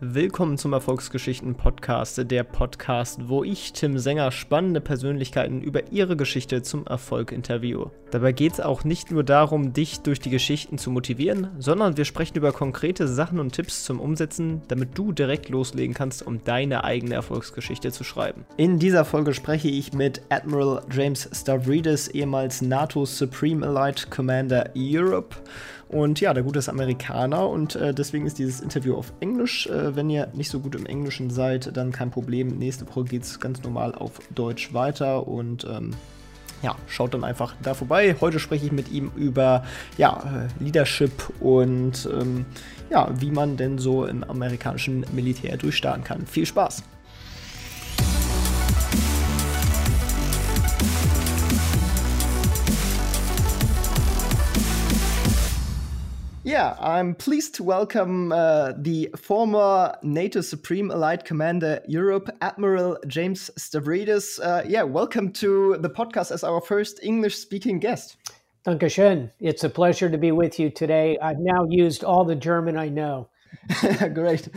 Willkommen zum Erfolgsgeschichten Podcast, der Podcast, wo ich, Tim Sänger, spannende Persönlichkeiten über ihre Geschichte zum Erfolg interviewe. Dabei geht es auch nicht nur darum, dich durch die Geschichten zu motivieren, sondern wir sprechen über konkrete Sachen und Tipps zum Umsetzen, damit du direkt loslegen kannst, um deine eigene Erfolgsgeschichte zu schreiben. In dieser Folge spreche ich mit Admiral James Stavridis, ehemals NATO Supreme Elite Commander Europe. Und ja, der Gute ist Amerikaner und äh, deswegen ist dieses Interview auf Englisch. Äh, wenn ihr nicht so gut im Englischen seid, dann kein Problem. Nächste Woche geht es ganz normal auf Deutsch weiter und ähm, ja, schaut dann einfach da vorbei. Heute spreche ich mit ihm über ja, äh, Leadership und ähm, ja, wie man denn so im amerikanischen Militär durchstarten kann. Viel Spaß! Yeah, I'm pleased to welcome uh, the former NATO Supreme Allied Commander Europe, Admiral James Stavridis. Uh, yeah, welcome to the podcast as our first English speaking guest. Dankeschön. It's a pleasure to be with you today. I've now used all the German I know. great.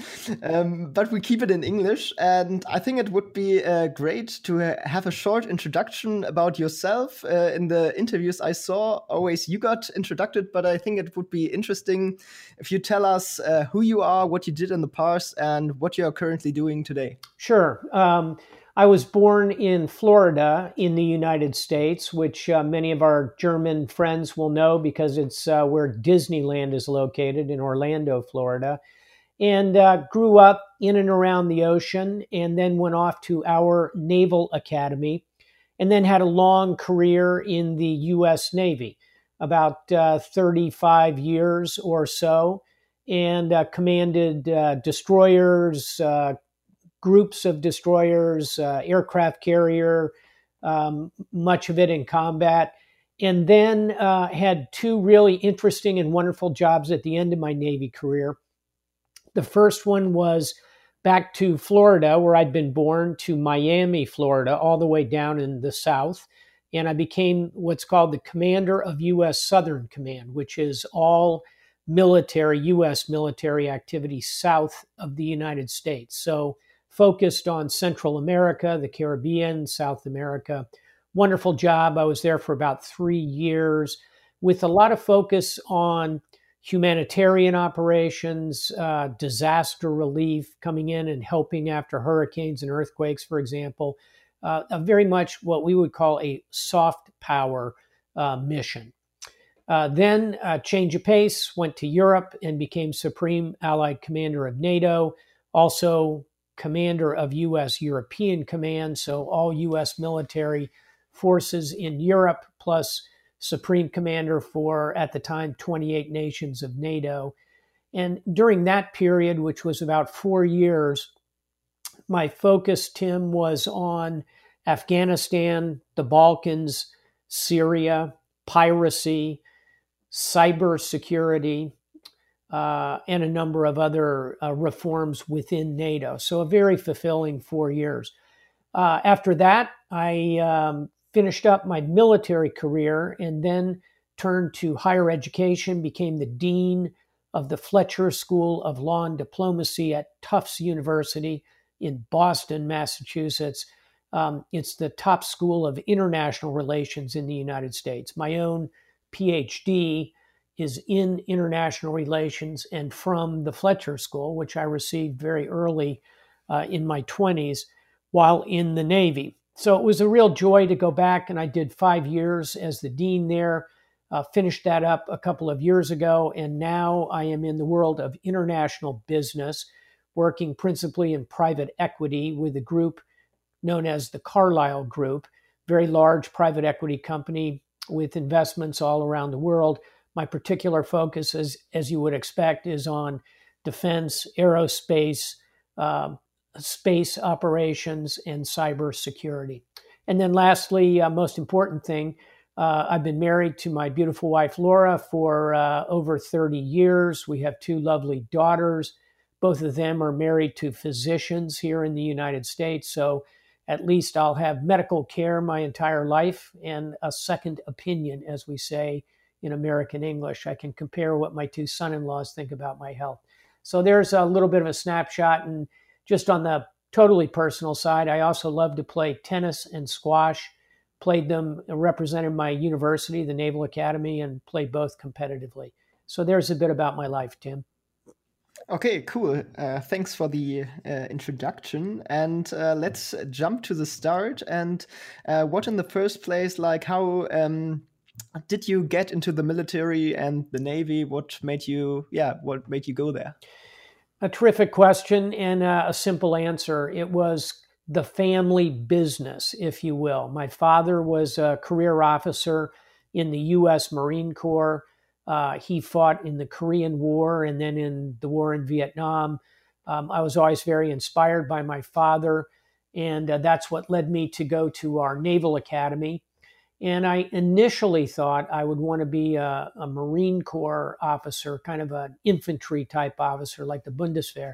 Um, but we keep it in English, and I think it would be uh, great to ha have a short introduction about yourself. Uh, in the interviews I saw, always you got introduced, but I think it would be interesting if you tell us uh, who you are, what you did in the past, and what you are currently doing today. Sure. Um, I was born in Florida in the United States, which uh, many of our German friends will know because it's uh, where Disneyland is located in Orlando, Florida. And uh, grew up in and around the ocean, and then went off to our Naval Academy, and then had a long career in the U.S. Navy, about uh, 35 years or so, and uh, commanded uh, destroyers, groups of destroyers, uh, aircraft carrier, um, much of it in combat. And then uh, had two really interesting and wonderful jobs at the end of my Navy career. The first one was back to Florida, where I'd been born, to Miami, Florida, all the way down in the South. And I became what's called the commander of U.S. Southern Command, which is all military, U.S. military activity south of the United States. So focused on Central America, the Caribbean, South America. Wonderful job. I was there for about three years with a lot of focus on humanitarian operations, uh, disaster relief, coming in and helping after hurricanes and earthquakes, for example. Uh, very much what we would call a soft power uh, mission. Uh, then, uh, change of pace, went to Europe and became Supreme Allied Commander of NATO. Also, commander of U.S. European Command, so all U.S. military forces in Europe, plus Supreme Commander for, at the time, 28 nations of NATO. And during that period, which was about four years, my focus, Tim, was on Afghanistan, the Balkans, Syria, piracy, cybersecurity, uh, and a number of other uh, reforms within NATO. So, a very fulfilling four years. Uh, after that, I um, finished up my military career and then turned to higher education, became the dean of the Fletcher School of Law and Diplomacy at Tufts University in Boston, Massachusetts. Um, it's the top school of international relations in the United States. My own PhD is in international relations and from the Fletcher School, which I received very early uh, in my 20s while in the Navy. So it was a real joy to go back, and I did five years as the dean there. Uh, finished that up a couple of years ago, and now I am in the world of international business, working principally in private equity with a group known as the Carlyle Group, very large private equity company with investments all around the world my particular focus, is, as you would expect, is on defense, aerospace, uh, space operations, and cybersecurity. And then, lastly, uh, most important thing, uh, I've been married to my beautiful wife Laura for uh, over 30 years. We have two lovely daughters. Both of them are married to physicians here in the United States. So, at least I'll have medical care my entire life and a second opinion, as we say in American English. I can compare what my two son in laws think about my health. So there's a little bit of a snapshot. And just on the totally personal side, I also love to play tennis and squash. Played them, represented my university, the Naval Academy, and played both competitively. So there's a bit about my life, Tim. Okay, cool. Uh, thanks for the uh, introduction. And uh, let's jump to the start. And uh, what, in the first place, like how um, did you get into the military and the navy? What made you, yeah, what made you go there? A terrific question and a simple answer. It was the family business, if you will. My father was a career officer in the U.S. Marine Corps. Uh, he fought in the Korean War and then in the war in Vietnam. Um, I was always very inspired by my father, and uh, that's what led me to go to our Naval Academy. And I initially thought I would want to be a, a Marine Corps officer, kind of an infantry type officer like the Bundeswehr.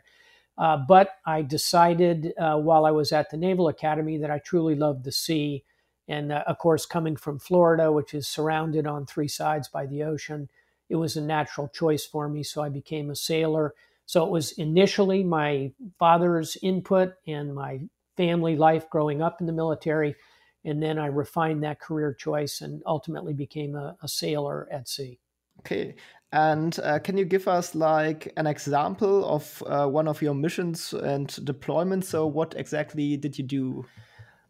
Uh, but I decided uh, while I was at the Naval Academy that I truly loved the sea. And uh, of course, coming from Florida, which is surrounded on three sides by the ocean, it was a natural choice for me. So I became a sailor. So it was initially my father's input and my family life growing up in the military and then I refined that career choice and ultimately became a, a sailor at sea. Okay. And uh, can you give us like an example of uh, one of your missions and deployments? So, what exactly did you do?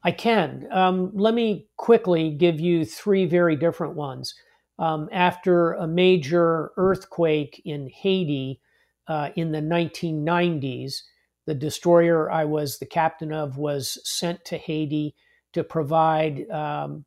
I can. Um, let me quickly give you three very different ones. Um, after a major earthquake in Haiti uh, in the 1990s, the destroyer I was the captain of was sent to Haiti to provide um,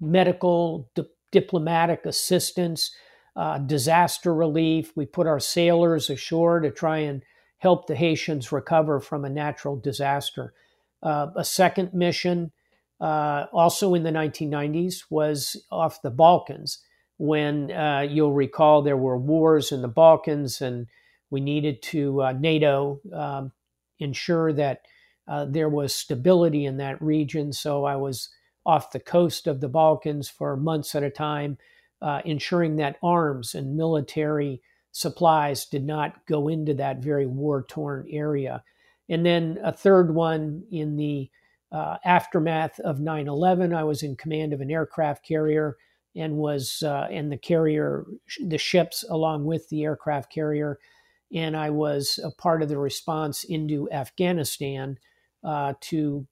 medical, di- diplomatic assistance, uh, disaster relief. We put our sailors ashore to try and help the Haitians recover from a natural disaster. Uh, a second mission, uh, also in the 1990s, was off the Balkans when uh, you'll recall there were wars in the Balkans and we needed to, uh, NATO, um, ensure that uh, there was stability in that region. So I was off the coast of the Balkans for months at a time, uh, ensuring that arms and military supplies did not go into that very war torn area. And then a third one in the uh, aftermath of 9 11, I was in command of an aircraft carrier and was, uh, and the carrier, the ships along with the aircraft carrier. And I was a part of the response into Afghanistan uh, to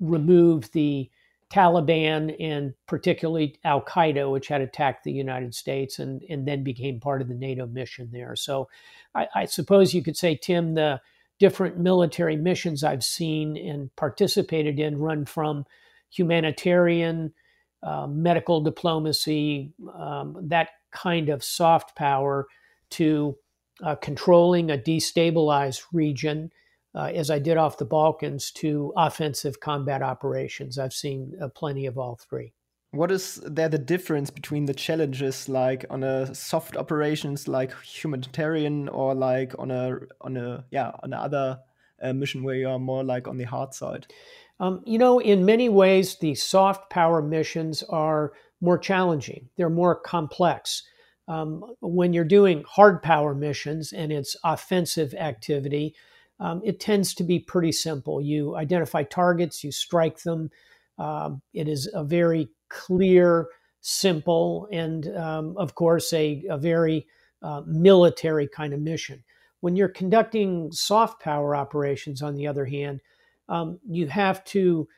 remove the Taliban and particularly Al Qaeda, which had attacked the United States and, and then became part of the NATO mission there. So I, I suppose you could say, Tim, the different military missions I've seen and participated in run from humanitarian, uh, medical diplomacy, um, that kind of soft power, to uh, controlling a destabilized region uh, as I did off the Balkans, to offensive combat operations. I've seen uh, plenty of all three. What is there the difference between the challenges like on a soft operations like humanitarian or like on a on a yeah on another uh, mission where you are more like on the hard side? Um, you know, in many ways, the soft power missions are more challenging. They're more complex. Um, when you're doing hard power missions and it's offensive activity, um, it tends to be pretty simple. You identify targets, you strike them. Um, it is a very clear, simple, and um, of course, a, a very uh, military kind of mission. When you're conducting soft power operations, on the other hand, um, you have to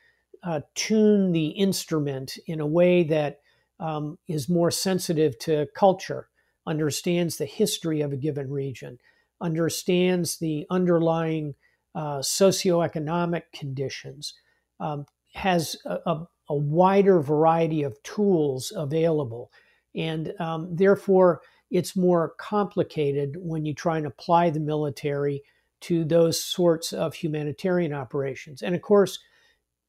uh, tune the instrument in a way that um, is more sensitive to culture, understands the history of a given region understands the underlying uh, socioeconomic conditions, um, has a, a, a, wider variety of tools available. And um, therefore, it's more complicated when you try and apply the military to those sorts of humanitarian operations. And of course,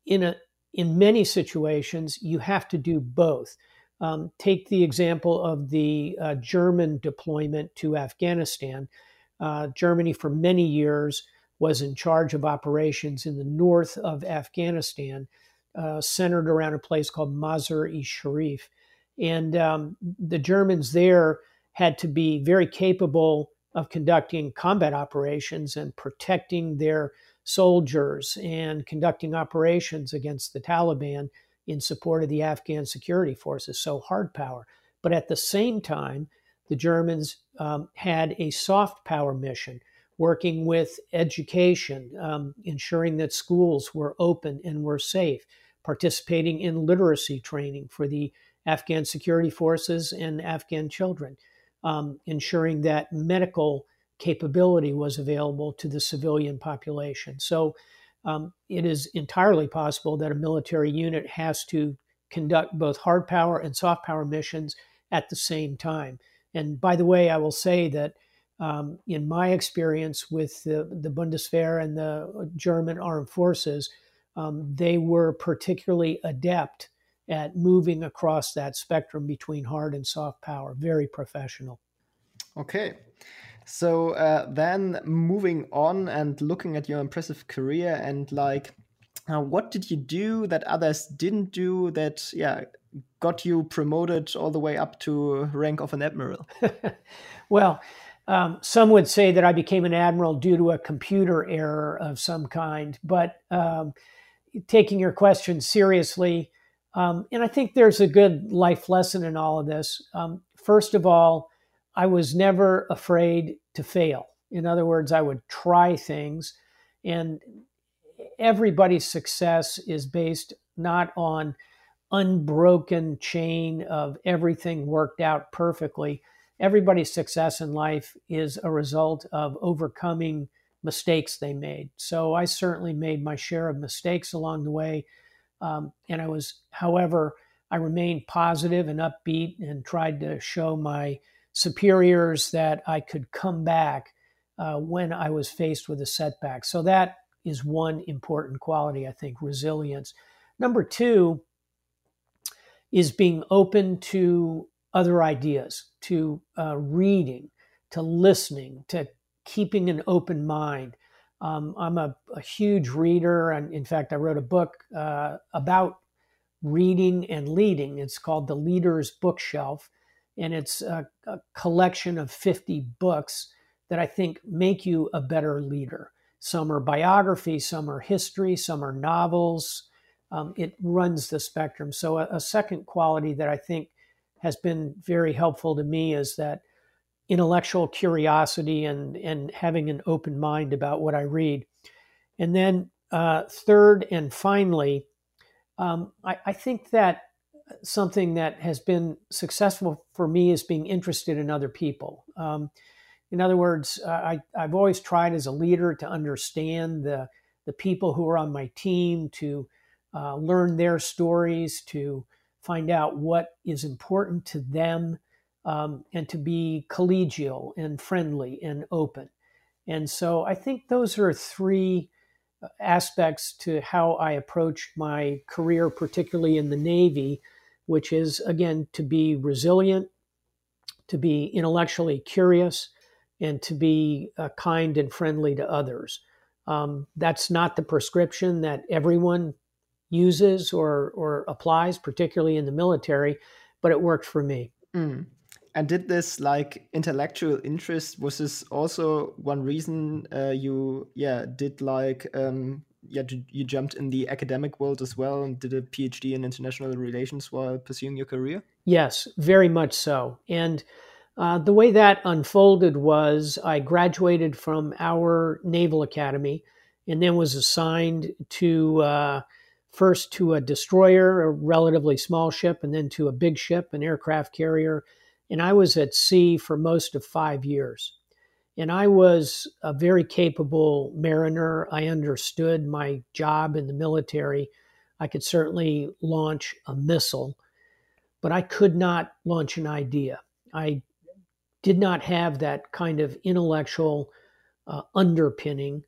in a in many situations, you have to do both. Um, take the example of the uh, German deployment to Afghanistan. Uh, Germany, for many years, was in charge of operations in the north of Afghanistan, uh, centered around a place called Mazar-e Sharif. And um, the Germans there had to be very capable of conducting combat operations and protecting their soldiers and conducting operations against the Taliban in support of the Afghan security forces, so hard power. But at the same time, the Germans um, had a soft power mission, working with education, um, ensuring that schools were open and were safe, participating in literacy training for the Afghan security forces and Afghan children, um, ensuring that medical capability was available to the civilian population. So um, it is entirely possible that a military unit has to conduct both hard power and soft power missions at the same time. And by the way, I will say that um, in my experience with the, the Bundeswehr and the German armed forces, um, they were particularly adept at moving across that spectrum between hard and soft power, very professional. Okay. So uh, then moving on and looking at your impressive career and like, uh, what did you do that others didn't do that, yeah, got you promoted all the way up to rank of an admiral? well, um, some would say that I became an admiral due to a computer error of some kind, but um, taking your question seriously, um, and I think there's a good life lesson in all of this. Um, first of all, I was never afraid to fail. In other words, I would try things, and everybody's success is based not on unbroken chain of everything worked out perfectly. Everybody's success in life is a result of overcoming mistakes they made. So I certainly made my share of mistakes along the way. Um, and I was, however, I remained positive and upbeat and tried to show my superiors that I could come back uh, when I was faced with a setback. So that is one important quality, I think, resilience. Number two is being open to other ideas, to uh, reading, to listening, to keeping an open mind. Um, I'm a, a, huge reader, and in fact, I wrote a book uh, about reading and leading. It's called The Leader's Bookshelf and it's a, a collection of 50 books that I think make you a better leader. Some are biography, some are history, some are novels. Um, it runs the spectrum. So, a, a, second quality that I think has been very helpful to me is that intellectual curiosity and, and having an open mind about what I read. And then, uh, third and finally, um, I, I think that something that has been successful for me is being interested in other people. Um, in other words, I, I've always tried as a leader to understand the, the people who are on my team, to uh, learn their stories, to find out what is important to them, um, and to be collegial and friendly and open. And so I think those are three uh, aspects to how I approach my career, particularly in the Navy, which is, again, to be resilient, to be intellectually curious, and to be uh, kind and friendly to others. Um, that's not the prescription that everyone uses or, or applies, particularly in the military, but it worked for me. Mm. And did this like intellectual interest was this also one reason uh, you yeah did like um, yeah, you jumped in the academic world as well and did a PhD in international relations while pursuing your career? Yes, very much so. And uh, the way that unfolded was I graduated from our Naval Academy and then was assigned to uh, first to a destroyer, a relatively small ship, and then to a big ship, an aircraft carrier. And I was at sea for most of five years. And I was a very capable mariner. I understood my job in the military. I could certainly launch a missile, but I could not launch an idea. I did not have that kind of intellectual uh, underpinning.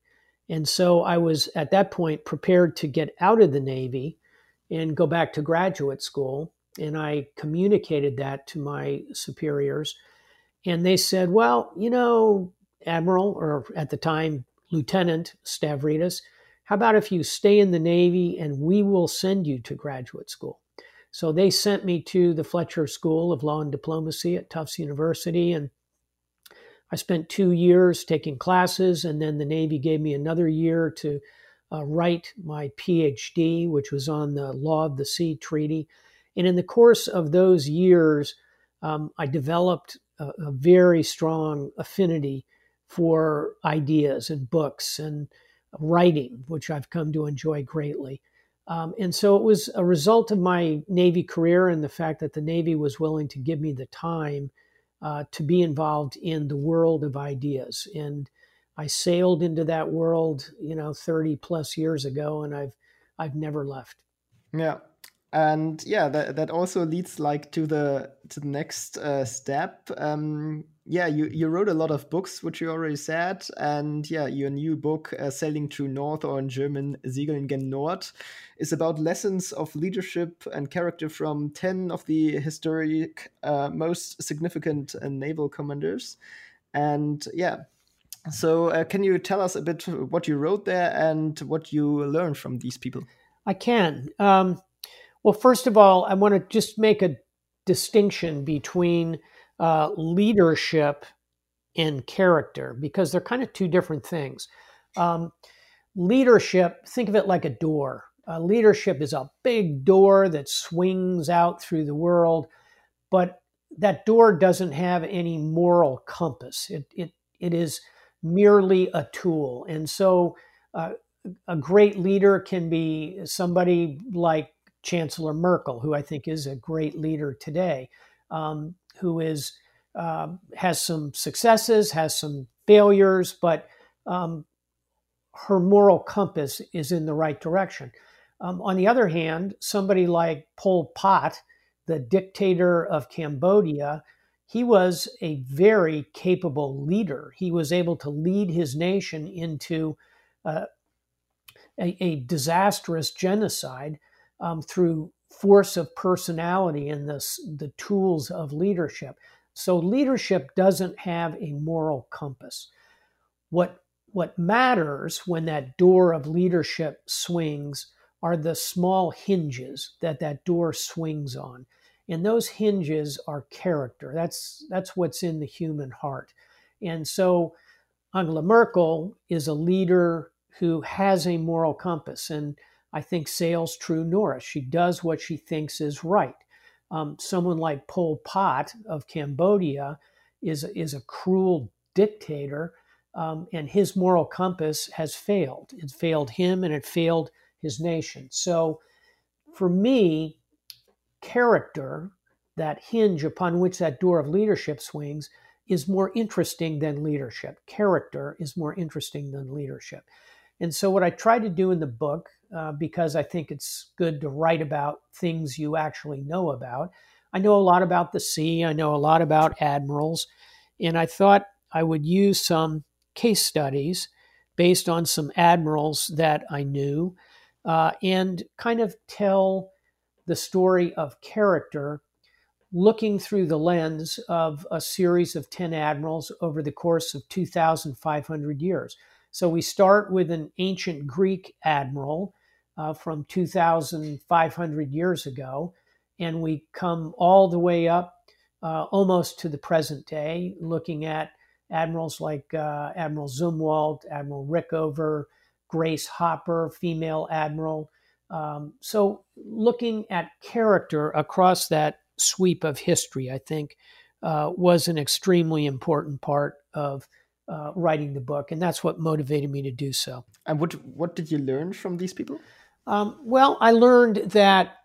And so I was at that point prepared to get out of the Navy and go back to graduate school. And I communicated that to my superiors. And they said, well, you know, Admiral, or at the time, Lieutenant Stavridis, how about if you stay in the Navy and we will send you to graduate school? So they sent me to the Fletcher School of Law and Diplomacy at Tufts University. And I spent two years taking classes, and then the Navy gave me another year to uh, write my PhD, which was on the Law of the Sea Treaty. And in the course of those years, um, I developed a, a, very strong affinity for ideas and books and writing, which I've come to enjoy greatly. Um, and so it was a result of my Navy career and the fact that the Navy was willing to give me the time uh, to be involved in the world of ideas. And I sailed into that world, you know, 30 plus years ago, and I've I've never left. Yeah, and yeah, that that also leads like to the to the next uh, step. Um, yeah, you, you wrote a lot of books, which you already said, and yeah, your new book, uh, "Sailing True North," or in German, "Segeln gen Nord," is about lessons of leadership and character from ten of the historic uh, most significant uh, naval commanders. And yeah, so uh, can you tell us a bit what you wrote there and what you learned from these people? I can. Um, well, first of all, I want to just make a distinction between uh, leadership and character because they're kind of two different things. Um, leadership, think of it like a door. Uh, leadership is a big door that swings out through the world, but that door doesn't have any moral compass. It, it, it is merely a tool. And so uh, a great leader can be somebody like Chancellor Merkel, who I think is a great leader today. Um, who is uh, has some successes, has some failures, but um, her moral compass is in the right direction. Um, on the other hand, somebody like Pol Pot, the dictator of Cambodia, he was a very capable leader. He was able to lead his nation into uh, a, a, disastrous genocide um, through force of personality and the, the tools of leadership. So leadership doesn't have a moral compass. What, what matters when that door of leadership swings are the small hinges that that door swings on. And those hinges are character. That's, that's what's in the human heart. And so Angela Merkel is a leader who has a moral compass. And I think sails true north. She does what she thinks is right. Um, someone like Pol Pot of Cambodia is, is a cruel dictator, um, and his moral compass has failed. It failed him and it failed his nation. So for me, character, that hinge upon which that door of leadership swings, is more interesting than leadership. Character is more interesting than leadership. And so, what I try to do in the book uh, because I think it's good to write about things you actually know about. I know a lot about the sea, I know a lot about admirals, and I thought I would use some case studies based on some admirals that I knew uh, and kind of tell the story of character looking through the lens of a series of 10 admirals over the course of 2,500 years. So we start with an ancient Greek admiral uh, from 2,500 years ago. And we come all the way up uh, almost to the present day, looking at admirals like uh, Admiral Zumwalt, Admiral Rickover, Grace Hopper, female admiral. Um, so, looking at character across that sweep of history, I think, uh, was an extremely important part of uh, writing the book, and that's what motivated me to do so. And what what did you learn from these people? Um, well, I learned that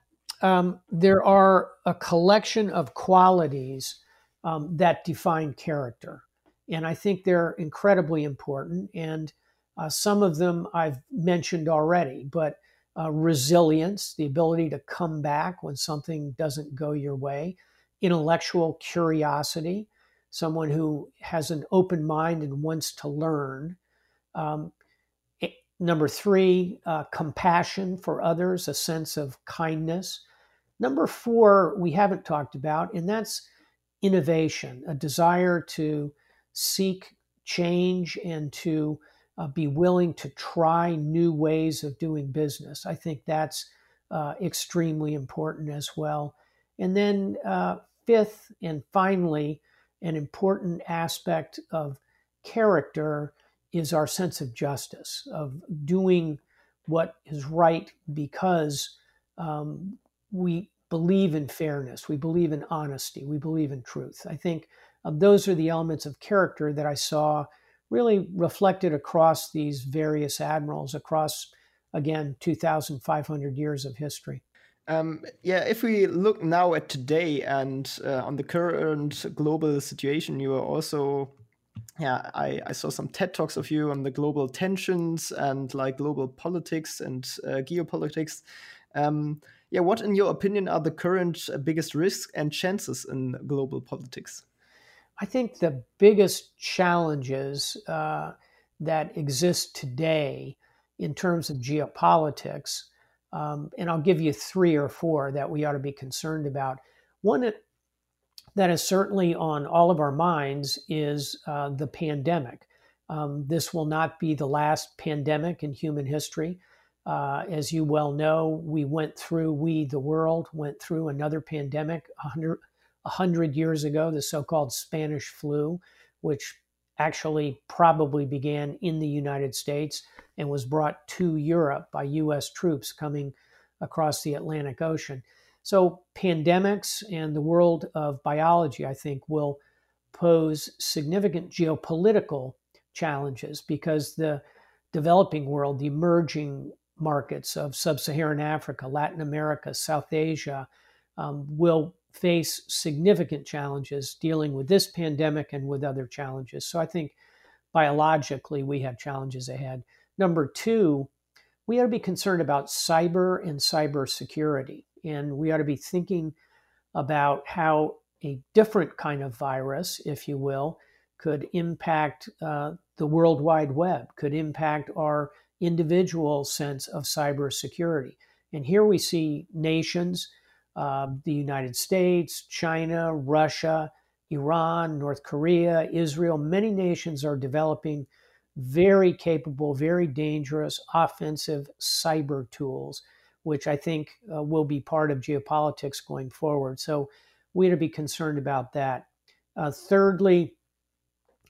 um, there are a collection of qualities um, that define character. And I think they're incredibly important. And uh, some of them I've mentioned already, but uh, resilience, the ability to come back when something doesn't go your way, intellectual curiosity, someone who has an open mind and wants to learn, um, Number three, uh, compassion for others, a sense of kindness. Number four, we haven't talked about, and that's innovation, a desire to seek change and to uh, be willing to try new ways of doing business. I think that's uh, extremely important as well. And then, uh, fifth and finally, an important aspect of character is our sense of justice, of doing what is right because um, we believe in fairness, we believe in honesty, we believe in truth. I think uh, those are the elements of character that I saw really reflected across these various admirals, across, again, 2,500 years of history. Um, yeah, if we look now at today and uh, on the current global situation, you are also, yeah, I, I, saw some TED talks of you on the global tensions and like global politics and uh, geopolitics. Um, yeah, what, in your opinion, are the current uh, biggest risks and chances in global politics? I think the biggest challenges uh, that exist today in terms of geopolitics, um, and I'll give you three or four that we ought to be concerned about. One that is certainly on all of our minds is uh, the pandemic. Um, this will not be the last pandemic in human history. Uh, as you well know, we went through, we, the world, went through another pandemic 100, 100 years ago, the so called Spanish flu, which actually probably began in the United States and was brought to Europe by US troops coming across the Atlantic Ocean. So, pandemics and the world of biology, I think, will pose significant geopolitical challenges because the developing world, the emerging markets of sub Saharan Africa, Latin America, South Asia, um, will face significant challenges dealing with this pandemic and with other challenges. So I think biologically we have challenges ahead. Number two, we ought to be concerned about cyber and cyber security. And we ought to be thinking about how a different kind of virus, if you will, could impact uh, the World Wide Web, could impact our individual sense of cybersecurity. And here we see nations um, the United States, China, Russia, Iran, North Korea, Israel, many nations are developing very capable, very dangerous offensive cyber tools, which I think uh, will be part of geopolitics going forward. So we have to be concerned about that. Uh, thirdly,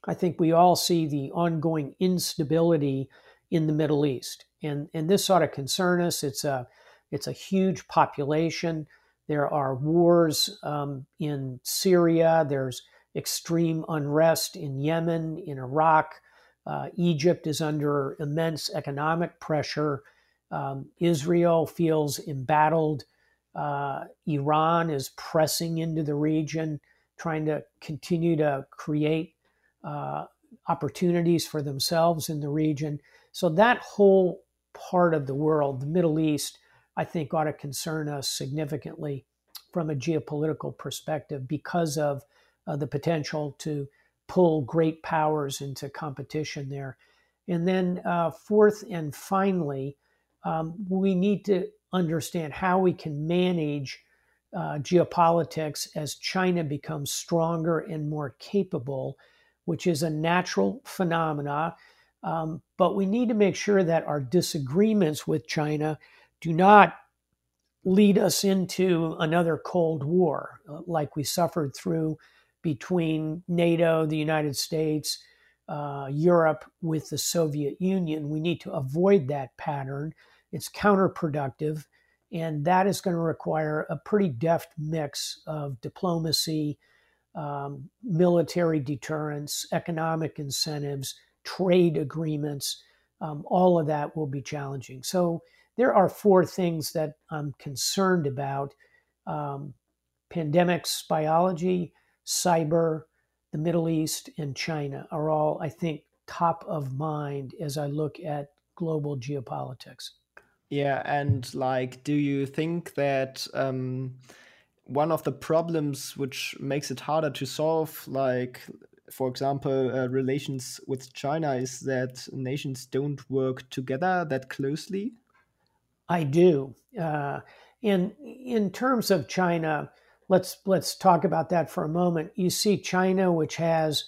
I think we all see the ongoing instability in the Middle East, and and this ought to concern us. It's a it's a huge population. There are wars um, in Syria. There's extreme unrest in Yemen, in Iraq. Uh, Egypt is under immense economic pressure. Um, Israel feels embattled. Uh, Iran is pressing into the region, trying to continue to create uh, opportunities for themselves in the region. So, that whole part of the world, the Middle East, I think ought to concern us significantly from a geopolitical perspective because of uh, the potential to pull great powers into competition there. And then, uh, fourth and finally, um, we need to understand how we can manage uh, geopolitics as China becomes stronger and more capable, which is a natural phenomena. Um, but we need to make sure that our disagreements with China do not lead us into another Cold War, uh, like we suffered through between NATO, the United States, uh, Europe with the Soviet Union. We need to avoid that pattern. It's counterproductive, and that is going to require a pretty deft mix of diplomacy, um, military deterrence, economic incentives, trade agreements. Um, all of that will be challenging. So, there are four things that I'm concerned about um, pandemics, biology, cyber, the Middle East, and China are all, I think, top of mind as I look at global geopolitics. Yeah, and like, do you think that um, one of the problems which makes it harder to solve, like, for example, uh, relations with China, is that nations don't work together that closely? I do. Uh, and in terms of China, let's let's talk about that for a moment. You see China, which has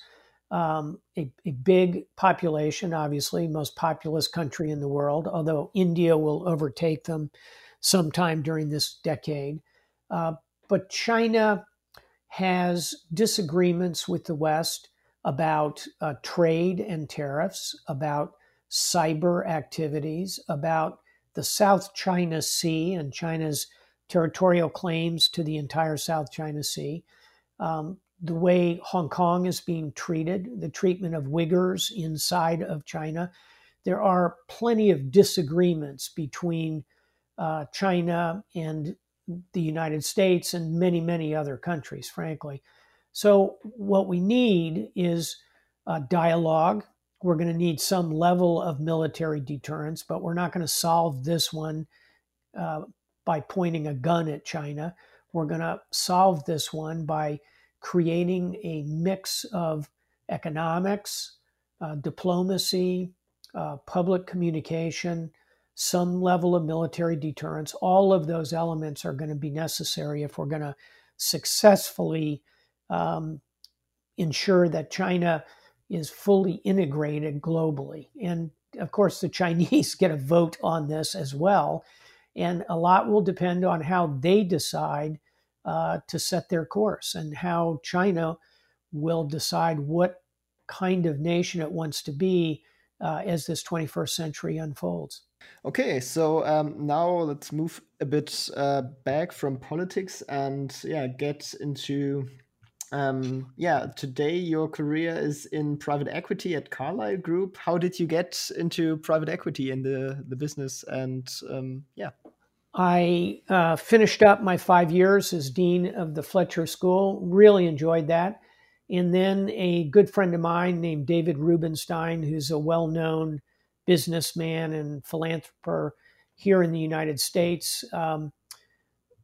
um, a, a, big population, obviously, most populous country in the world, although India will overtake them sometime during this decade. Uh, but China has disagreements with the West about uh, trade and tariffs, about cyber activities, about the South China Sea and China's territorial claims to the entire South China Sea, um, the way Hong Kong is being treated, the treatment of Uyghurs inside of China. There are plenty of disagreements between uh, China and the United States and many, many other countries, frankly. So, what we need is dialogue. We're going to need some level of military deterrence, but we're not going to solve this one uh, by pointing a gun at China. We're going to solve this one by creating a mix of economics, uh, diplomacy, uh, public communication, some level of military deterrence. All of those elements are going to be necessary if we're going to successfully um, ensure that China is fully integrated globally. And of course, the Chinese get a vote on this as well. And a lot will depend on how they decide uh, to set their course and how China will decide what kind of nation it wants to be uh, as this 21st century unfolds. Okay, so um, now let's move a bit uh, back from politics and yeah, get into um, yeah. Today your career is in private equity at Carlyle Group. How did you get into private equity in the the business? And um, yeah, I uh, finished up my five years as dean of the Fletcher School. Really enjoyed that. And then a good friend of mine named David Rubenstein, who's a well known businessman and philanthropist here in the United States, um,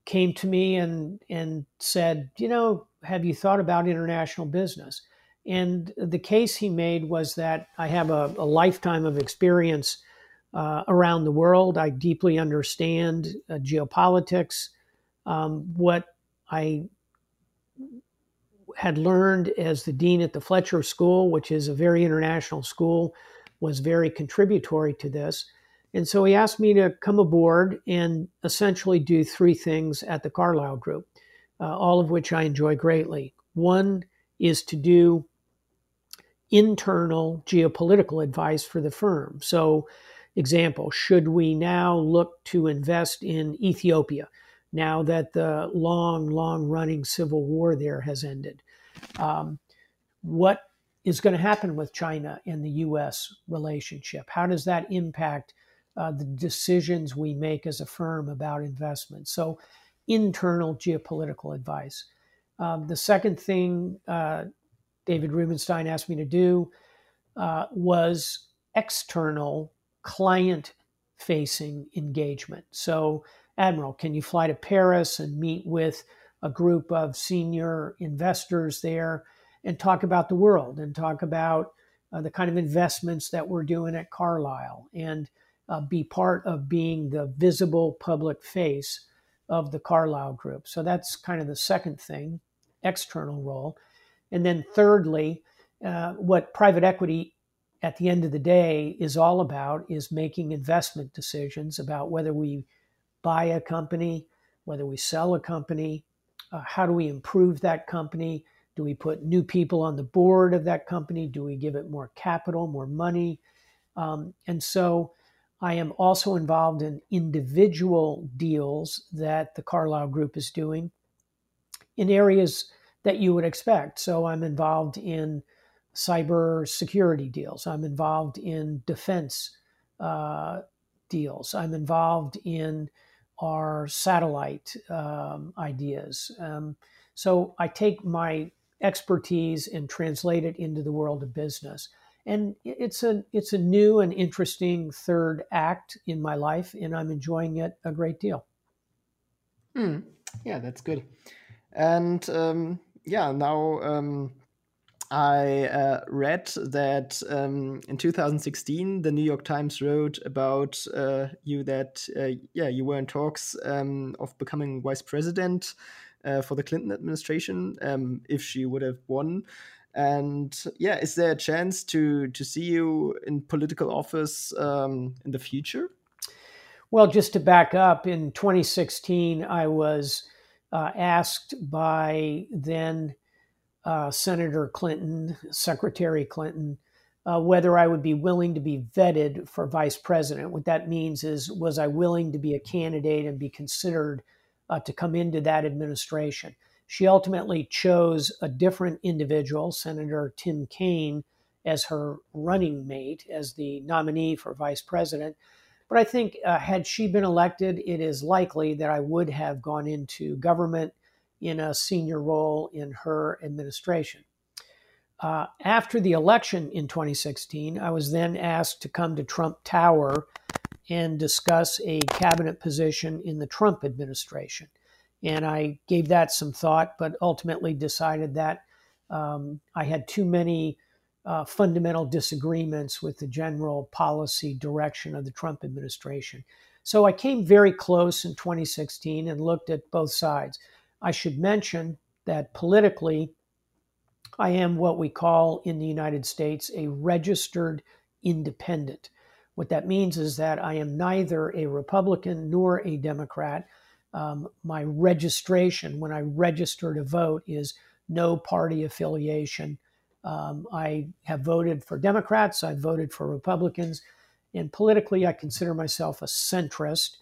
came to me and, and said, You know, have you thought about international business? And the case he made was that I have a, a lifetime of experience uh, around the world. I deeply understand uh, geopolitics. Um, what I had learned as the dean at the Fletcher School, which is a very international school, was very contributory to this. And so he asked me to come aboard and essentially do three things at the Carlyle Group, uh, all of which I enjoy greatly. One is to do internal geopolitical advice for the firm. So, example, should we now look to invest in Ethiopia now that the long, long running civil war there has ended? Um, what is going to happen with China and the U.S. relationship? How does that impact uh, the decisions we make as a firm about investment? So, internal geopolitical advice. Um, the second thing uh, David Rubenstein asked me to do uh, was external client facing engagement. So, Admiral, can you fly to Paris and meet with a group of senior investors there and talk about the world and talk about uh, the kind of investments that we're doing at Carlyle and uh, be part of being the visible public face of the Carlyle Group. So that's kind of the second thing, external role. And then thirdly, uh, what private equity at the end of the day is all about is making investment decisions about whether we buy a company, whether we sell a company, uh, how do we improve that company? Do we put new people on the board of that company? Do we give it more capital, more money? Um, and so I am also involved in individual deals that the Carlyle Group is doing in areas that you would expect. So I'm involved in cyber security deals. I'm involved in defense uh, deals. I'm involved in our satellite um, ideas. Um, so I take my expertise and translate it into the world of business. And it's a it's a new and interesting third act in my life, and I'm enjoying it a great deal. Hmm. Yeah, that's good. And um, yeah, now um, I uh, read that um, in 2016, the New York Times wrote about uh, you that uh, yeah you were in talks um, of becoming vice president uh, for the Clinton administration um, if she would have won. And yeah, is there a chance to to see you in political office um, in the future? Well, just to back up, in 2016, I was uh, asked by then uh, Senator Clinton, Secretary Clinton, uh, whether I would be willing to be vetted for vice president. What that means is, was I willing to be a candidate and be considered uh, to come into that administration? She ultimately chose a different individual, Senator Tim Kaine, as her running mate, as the nominee for vice president. But I think uh, had she been elected, it is likely that I would have gone into government in a senior role in her administration. Uh, after the election in 2016, I was then asked to come to Trump Tower and discuss a cabinet position in the Trump administration. And I gave that some thought, but ultimately decided that um, I had too many uh, fundamental disagreements with the general policy direction of the Trump administration. So I came very close in 2016 and looked at both sides. I should mention that politically, I am what we call in the United States a registered independent. What that means is that I am neither a Republican nor a Democrat. Um, my registration, when I register to vote, is no party affiliation. Um, I have voted for Democrats, I've voted for Republicans, and politically, I consider myself a centrist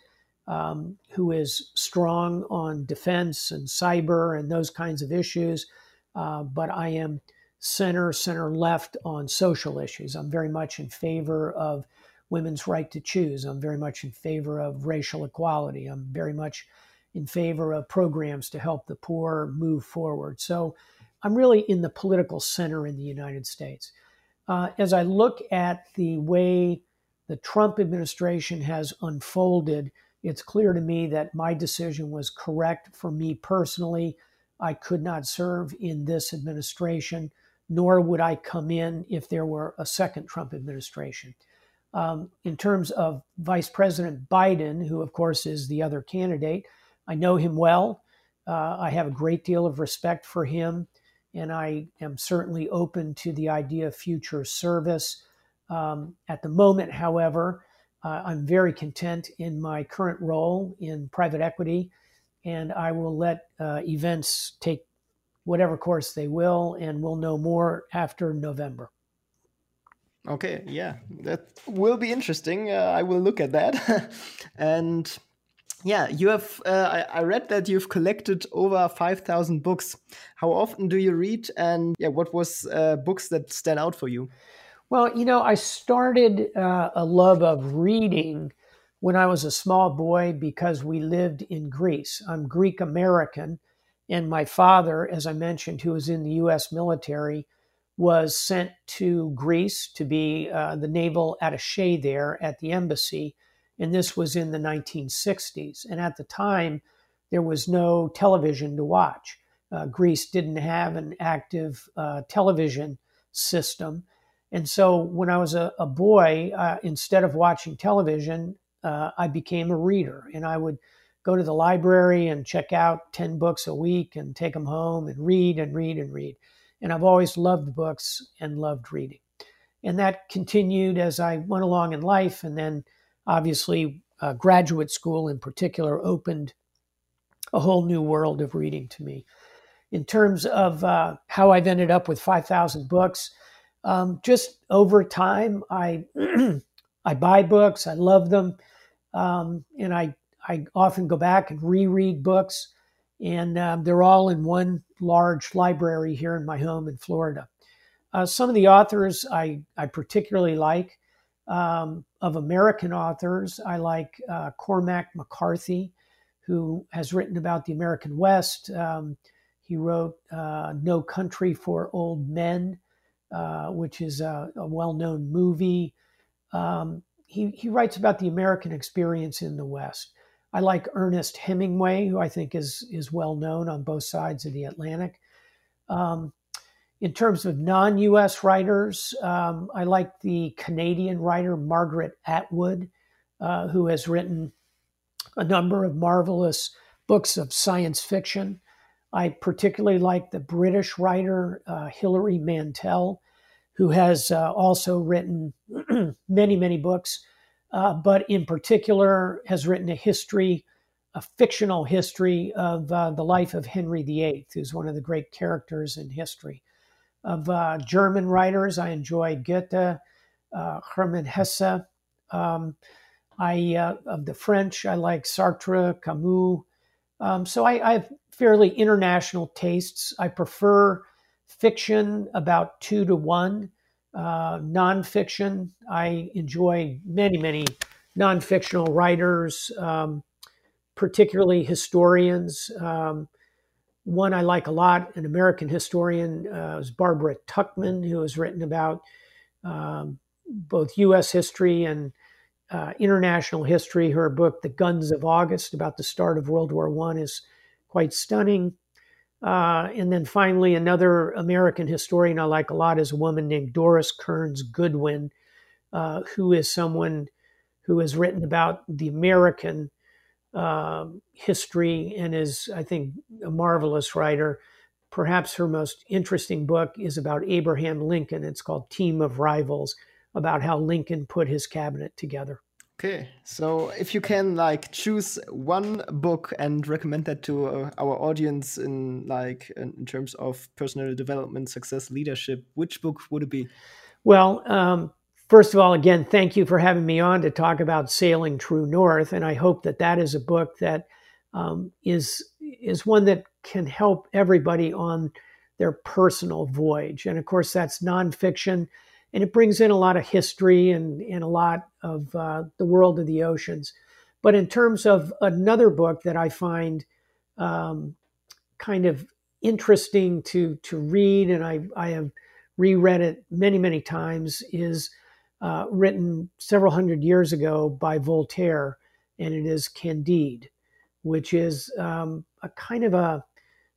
um, who is strong on defense and cyber and those kinds of issues. Uh, but I am center, center left on social issues. I'm very much in favor of women's right to choose. I'm very much in favor of racial equality. I'm very much in favor of programs to help the poor move forward. So I'm really in the political center in the United States. Uh, as I look at the way the Trump administration has unfolded, it's clear to me that my decision was correct for me personally. I could not serve in this administration, nor would I come in if there were a second Trump administration. Um, in terms of Vice President Biden, who, of course, is the other candidate, I know him well. Uh, I have a great deal of respect for him, and I am certainly open to the idea of future service. Um, at the moment, however, uh, I'm very content in my current role in private equity and I will let uh, events take whatever course they will, and we'll know more after November. Okay, yeah, that will be interesting. Uh, I will look at that. and yeah, you have, uh, I, I, read that you've collected over 5,000 books. How often do you read? And yeah, what was uh, books that stand out for you? Well, you know, I started uh, a love of reading when I was a small boy because we lived in Greece. I'm Greek American, and my father, as I mentioned, who was in the U.S. military, was sent to Greece to be uh, the naval attache there at the embassy. And this was in the 1960s. And at the time, there was no television to watch. Uh, Greece didn't have an active uh, television system. And so when I was a, a boy, uh, instead of watching television, uh, I became a reader and I would go to the library and check out 10 books a week and take them home and read and read and read. And I've always loved books and loved reading. And that continued as I went along in life. And then obviously, uh, graduate school in particular opened a whole new world of reading to me. In terms of uh, how I've ended up with 5,000 books, um, just over time, I, I buy books, I love them. Um, and I, I often go back and reread books, and um, they're all in one large library here in my home in Florida. Uh, some of the authors I, I particularly like. Um, of American authors, I like uh, Cormac McCarthy, who has written about the American West. Um, he wrote uh, No Country for Old Men, uh, which is a, a well known movie. Um, he, he writes about the American experience in the West. I like Ernest Hemingway, who I think is is well known on both sides of the Atlantic. Um, in terms of non-U.S. writers, um, I like the Canadian writer Margaret Atwood, uh, who has written a number of marvelous books of science fiction. I particularly like the British writer uh, Hilary Mantel, who has uh, also written many, many books, uh, but in particular has written a history a fictional history of uh, the life of Henry VIII, who's one of the great characters in history. Of uh, German writers, I enjoy Goethe, uh, Hermann Hesse. Um, I uh, of the French, I like Sartre, Camus. Um, so I, I, have fairly international tastes. I prefer fiction about two to one. Uh, nonfiction, I enjoy many, many non-fictional writers, um, particularly historians. Um, one I like a lot, an American historian, uh, is Barbara Tuchman, who has written about um, both U.S. history and uh, international history. Her book, The Guns of August, about the start of World War One, is quite stunning. Uh, and then finally, another American historian I like a lot is a woman named Doris Kearns Goodwin, uh, who is someone who has written about the American uh, history and is, I think, a marvelous writer. Perhaps her most interesting book is about Abraham Lincoln. It's called Team of Rivals about how Lincoln put his cabinet together. Okay, so if you can like choose one book and recommend that to uh, our audience in like in terms of personal development, success, leadership, which book would it be? Well, um, first of all, again, thank you for having me on to talk about sailing true north, and I hope that that is a book that um, is is one that can help everybody on their personal voyage. And of course, that's nonfiction and it brings in a lot of history and, and a lot of uh, the world of the oceans. But in terms of another book that I find um, kind of interesting to to read, and I I have reread it many many times, is uh, written several hundred years ago by Voltaire, and it is Candide, which is um, a kind of a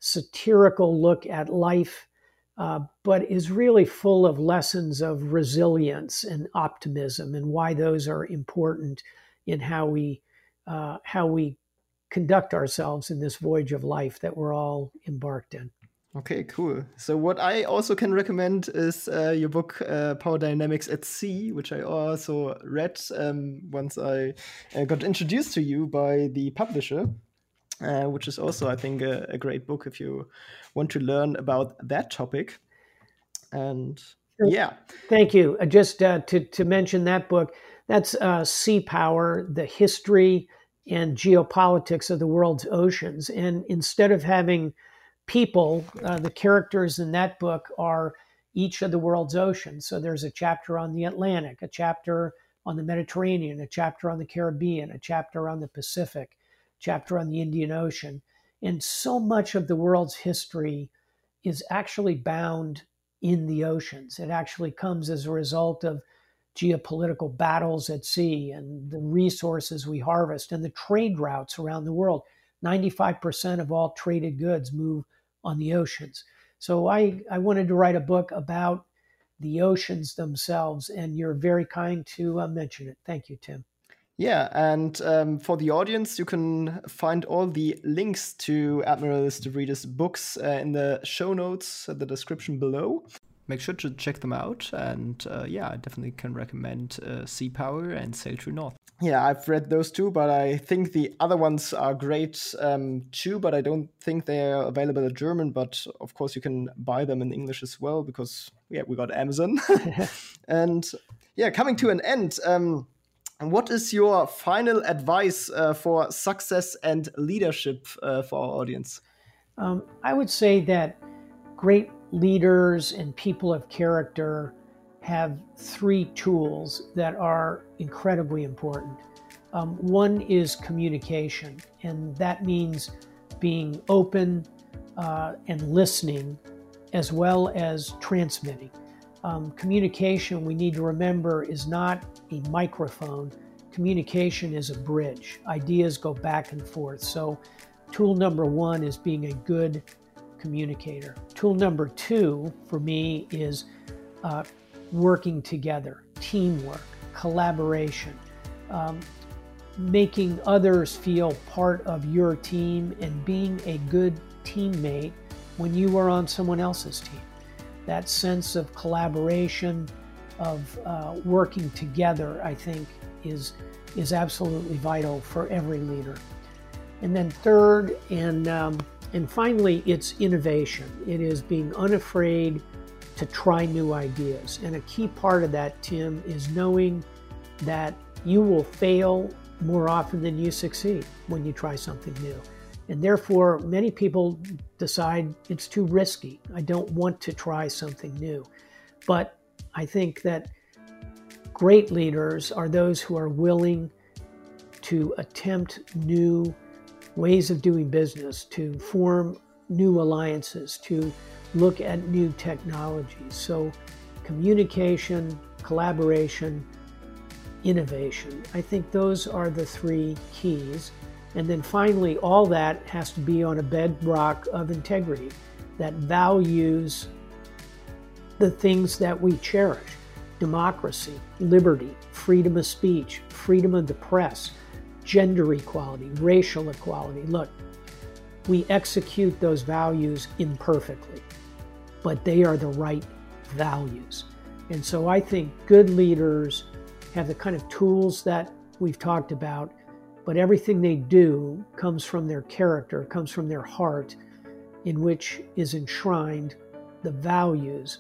satirical look at life uh, but is really full of lessons of resilience and optimism and why those are important in how we uh, how we conduct ourselves in this voyage of life that we're all embarked in. Okay, cool. So what I also can recommend is uh, your book uh, Power Dynamics at Sea, which I also read um, once I uh, got introduced to you by the publisher uh, which is also, I think, a, a, great book if you want to learn about that topic. And yeah, thank you. Uh, just uh, to to mention that book, that's uh, Sea Power: The History and Geopolitics of the World's Oceans. And instead of having people, uh, the characters in that book are each of the world's oceans. So there's a chapter on the Atlantic, a chapter on the Mediterranean, a chapter on the Caribbean, a chapter on the Pacific chapter on the Indian Ocean. And so much of the world's history is actually bound in the oceans. It actually comes as a result of geopolitical battles at sea and the resources we harvest and the trade routes around the world. 95% of all traded goods move on the oceans. So I, I wanted to write a book about the oceans themselves, and you're very kind to uh, mention it. Thank you, Tim. Yeah, and um, for the audience, you can find all the links to Admiral Stavridis' books uh, in the show notes, uh, the description below. Make sure to check them out, and uh, yeah, I definitely can recommend uh, Sea Power and Sail True North. Yeah, I've read those two, but I think the other ones are great um, too. But I don't think they are available in German. But of course, you can buy them in English as well because yeah, we got Amazon. and yeah, coming to an end. Um, what is your final advice uh, for success and leadership uh, for our audience? Um, I would say that great leaders and people of character have three tools that are incredibly important. Um, one is communication, and that means being open uh, and listening as well as transmitting. Um, communication, we need to remember, is not a microphone. Communication is a bridge. Ideas go back and forth. So, tool number one is being a good communicator. Tool number two for me is uh, working together, teamwork, collaboration, um, making others feel part of your team and being a good teammate when you are on someone else's team that sense of collaboration, of uh, working together, I think, is, is absolutely vital for every leader. And then third, and um, and finally, it's innovation. It is being unafraid to try new ideas. And a key part of that, Tim, is knowing that you will fail more often than you succeed when you try something new. And therefore, many people decide it's too risky. I don't want to try something new. But I think that great leaders are those who are willing to attempt new ways of doing business, to form new alliances, to look at new technologies. So, communication, collaboration, innovation. I think those are the three keys. And then finally, all that has to be on a bedrock of integrity that values the things that we cherish democracy, liberty, freedom of speech, freedom of the press, gender equality, racial equality. Look, we execute those values imperfectly, but they are the right values. And so I think good leaders have the kind of tools that we've talked about, but everything they do comes from their character, comes from their heart, in which is enshrined the values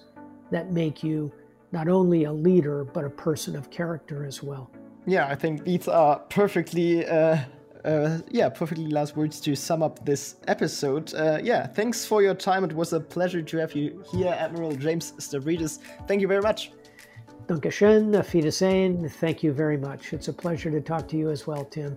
that make you not only a leader, but a person of character as well. Yeah, I think these are perfectly. Uh, uh, yeah, perfectly last words to sum up this episode. Uh, yeah, thanks for your time. It was a pleasure to have you here, Admiral James Stavridis. Thank you very much. Dankeschön, auf Wiedersehen. Thank you very much. It's a pleasure to talk to you as well, Tim.